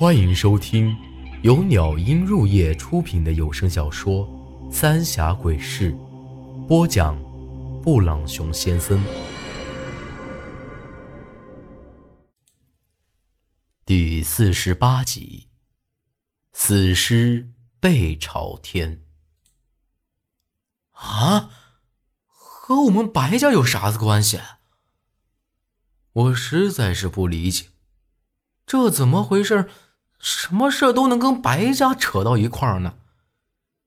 欢迎收听由鸟音入夜出品的有声小说《三峡鬼事》，播讲：布朗熊先生。第四十八集：死尸背朝天。啊，和我们白家有啥子关系？我实在是不理解，这怎么回事？什么事都能跟白家扯到一块儿呢？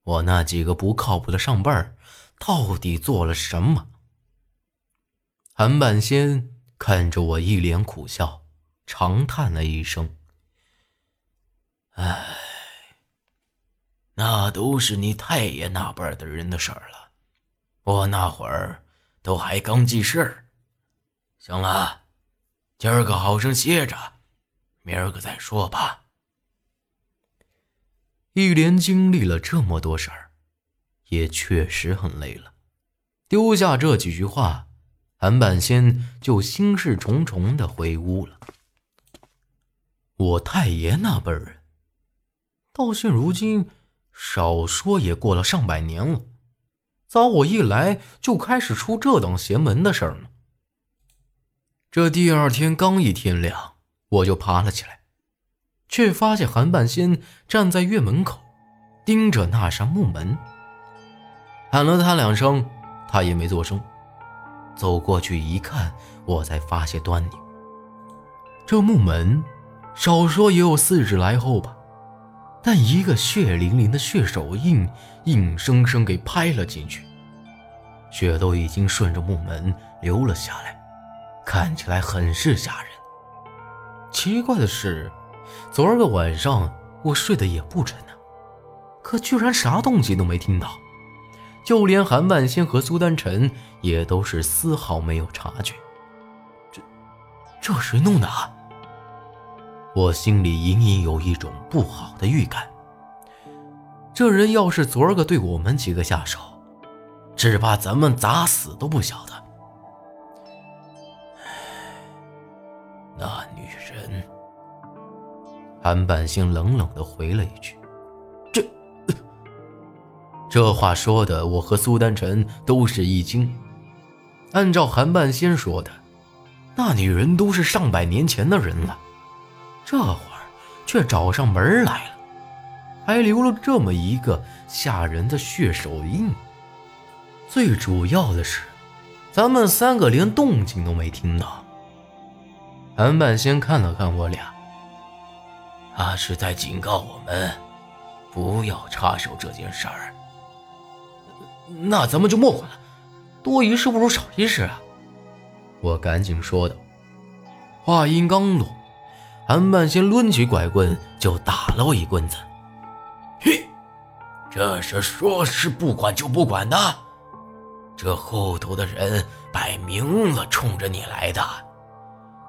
我那几个不靠谱的上辈儿到底做了什么？韩半仙看着我一脸苦笑，长叹了一声：“唉，那都是你太爷那辈儿的人的事儿了，我那会儿都还刚记事儿。行了，今儿个好生歇着，明儿个再说吧。”一连经历了这么多事儿，也确实很累了。丢下这几句话，韩半仙就心事重重的回屋了。我太爷那辈人，到现如今，少说也过了上百年了，咋我一来就开始出这等邪门的事儿呢？这第二天刚一天亮，我就爬了起来。却发现韩半仙站在院门口，盯着那扇木门。喊了他两声，他也没做声。走过去一看，我才发现端倪。这木门，少说也有四指来厚吧，但一个血淋淋的血手印，硬生生给拍了进去，血都已经顺着木门流了下来，看起来很是吓人。奇怪的是。昨儿个晚上我睡得也不沉呢，可居然啥动静都没听到，就连韩万仙和苏丹晨也都是丝毫没有察觉。这，这谁弄的？啊我心里隐隐有一种不好的预感。这人要是昨儿个对我们几个下手，只怕咱们咋死都不晓得。那女人。韩半仙冷冷的回了一句：“这……这话说的，我和苏丹晨都是一惊。按照韩半仙说的，那女人都是上百年前的人了，这会儿却找上门来了，还留了这么一个吓人的血手印。最主要的是，咱们三个连动静都没听到。”韩半仙看了看我俩。他是在警告我们，不要插手这件事儿。那咱们就莫管了，多一事不如少一事啊！我赶紧说道。话音刚落，韩半仙抡起拐棍就打了我一棍子。嘿，这是说是不管就不管的？这后头的人摆明了冲着你来的，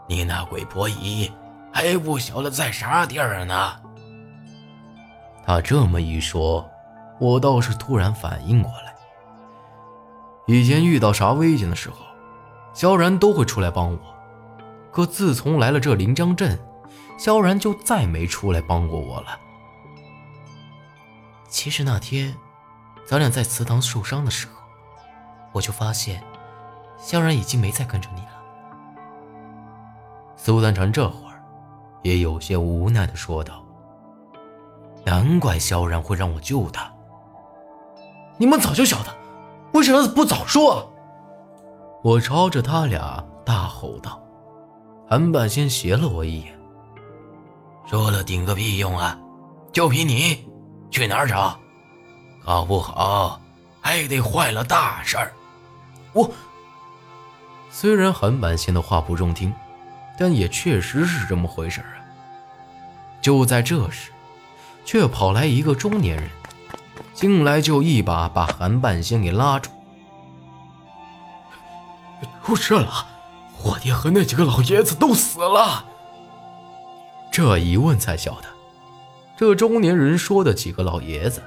你那鬼婆姨！还不晓得在啥地儿呢。他这么一说，我倒是突然反应过来。以前遇到啥危险的时候，萧然都会出来帮我。可自从来了这临江镇，萧然就再没出来帮过我了。其实那天，咱俩在祠堂受伤的时候，我就发现，萧然已经没再跟着你了。苏丹成这会。也有些无奈的说道：“难怪萧然会让我救他。你们早就晓得，为什么不早说？”我朝着他俩大吼道。韩半仙斜了我一眼：“说了顶个屁用啊！就凭你，去哪儿找？搞不好还得坏了大事儿。”我虽然韩半仙的话不中听。但也确实是这么回事啊！就在这时，却跑来一个中年人，进来就一把把韩半仙给拉住。出事了！我爹和那几个老爷子都死了。这一问才晓得，这中年人说的几个老爷子，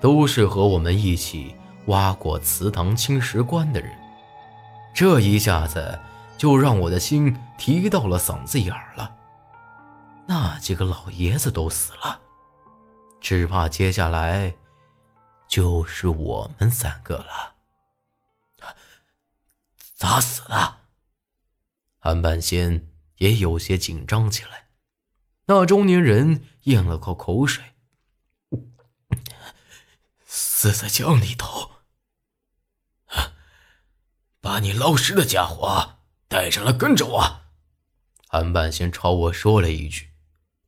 都是和我们一起挖过祠堂青石棺的人。这一下子。就让我的心提到了嗓子眼儿了。那几个老爷子都死了，只怕接下来就是我们三个了。咋死的？韩半仙也有些紧张起来。那中年人咽了口口水，死在江里头。把你捞尸的家伙带上来，跟着我。韩半仙朝我说了一句，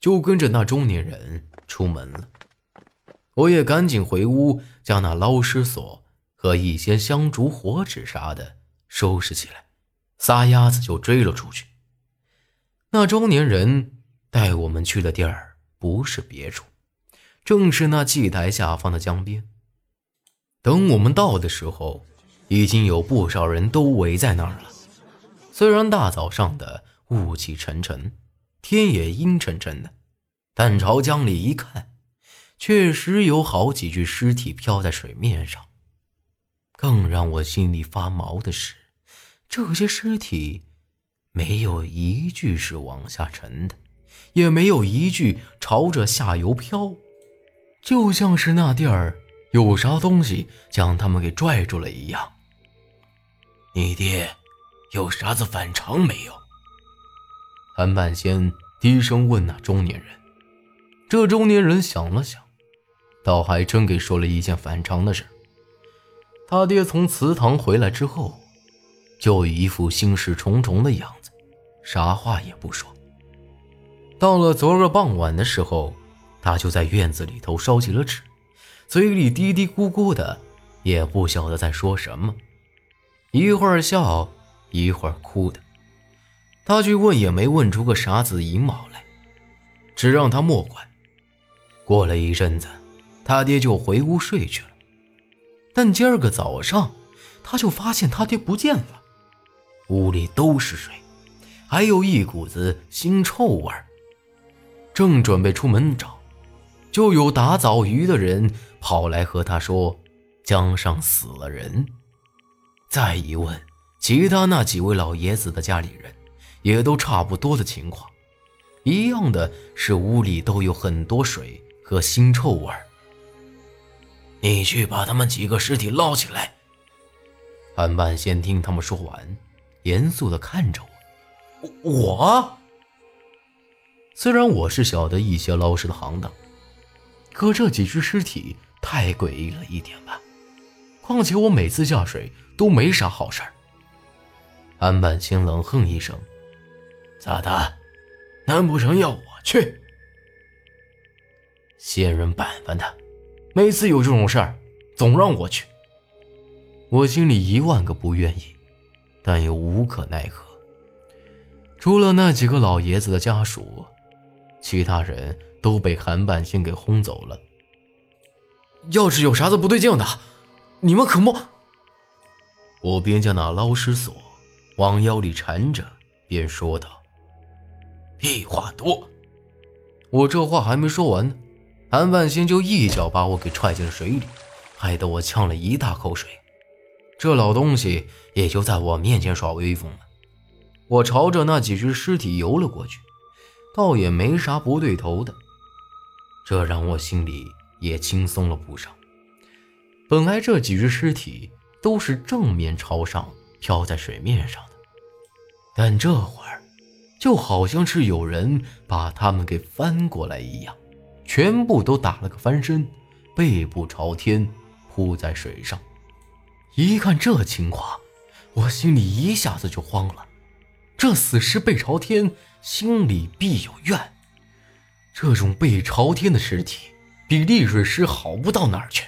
就跟着那中年人出门了。我也赶紧回屋，将那捞尸索和一些香烛火纸啥的收拾起来，撒丫子就追了出去。那中年人带我们去的地儿不是别处，正是那祭台下方的江边。等我们到的时候。已经有不少人都围在那儿了。虽然大早上的雾气沉沉，天也阴沉沉的，但朝江里一看，确实有好几具尸体漂在水面上。更让我心里发毛的是，这些尸体没有一具是往下沉的，也没有一具朝着下游漂，就像是那地儿有啥东西将他们给拽住了一样。你爹有啥子反常没有？韩半仙低声问那中年人。这中年人想了想，倒还真给说了一件反常的事。他爹从祠堂回来之后，就一副心事重重的样子，啥话也不说。到了昨个傍晚的时候，他就在院子里头烧起了纸，嘴里嘀嘀咕咕的，也不晓得在说什么。一会儿笑，一会儿哭的。他去问也没问出个啥子阴毛来，只让他莫管。过了一阵子，他爹就回屋睡去了。但今儿个早上，他就发现他爹不见了，屋里都是水，还有一股子腥臭味儿。正准备出门找，就有打枣鱼的人跑来和他说：“江上死了人。”再一问，其他那几位老爷子的家里人，也都差不多的情况，一样的是屋里都有很多水和腥臭味儿。你去把他们几个尸体捞起来。韩半仙听他们说完，严肃的看着我。我虽然我是晓得一些捞尸的行当，可这几具尸体太诡异了一点吧。况且我每次下水。都没啥好事儿。安半仙冷哼一声：“咋的？难不成要我去？仙人板板的，每次有这种事儿，总让我去。我心里一万个不愿意，但又无可奈何。除了那几个老爷子的家属，其他人都被韩半仙给轰走了。要是有啥子不对劲的，你们可莫……我边将那捞尸索往腰里缠着，便说道：“屁话多！”我这话还没说完呢，韩万仙就一脚把我给踹进了水里，害得我呛了一大口水。这老东西也就在我面前耍威风了。我朝着那几具尸体游了过去，倒也没啥不对头的，这让我心里也轻松了不少。本来这几具尸体……都是正面朝上漂在水面上的，但这会儿就好像是有人把他们给翻过来一样，全部都打了个翻身，背部朝天扑在水上。一看这情况，我心里一下子就慌了。这死尸背朝天，心里必有怨。这种背朝天的尸体，比溺水尸好不到哪儿去。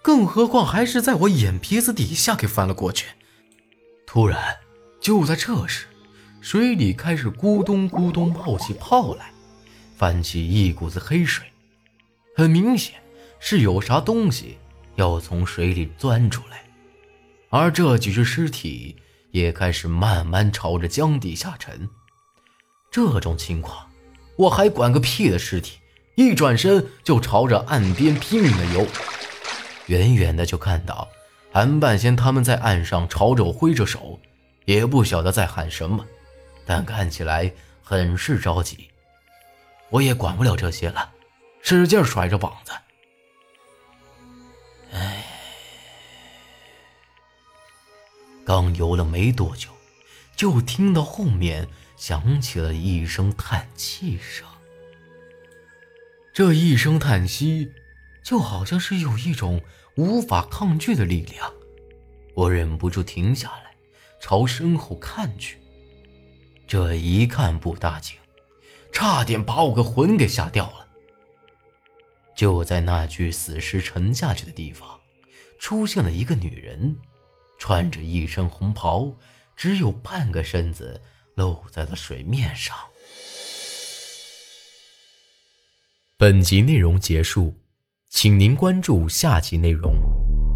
更何况还是在我眼皮子底下给翻了过去。突然，就在这时，水里开始咕咚咕咚冒起泡来，泛起一股子黑水，很明显是有啥东西要从水里钻出来。而这几具尸体也开始慢慢朝着江底下沉。这种情况，我还管个屁的尸体！一转身就朝着岸边拼命的游。远远的就看到韩半仙他们在岸上朝着我挥着手，也不晓得在喊什么，但看起来很是着急。我也管不了这些了，使劲甩着膀子。哎，刚游了没多久，就听到后面响起了一声叹气声。这一声叹息，就好像是有一种无法抗拒的力量。我忍不住停下来，朝身后看去。这一看不打紧，差点把我个魂给吓掉了。就在那具死尸沉下去的地方，出现了一个女人，穿着一身红袍，只有半个身子露在了水面上。本集内容结束，请您关注下集内容。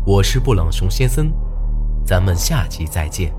我是布朗熊先生，咱们下集再见。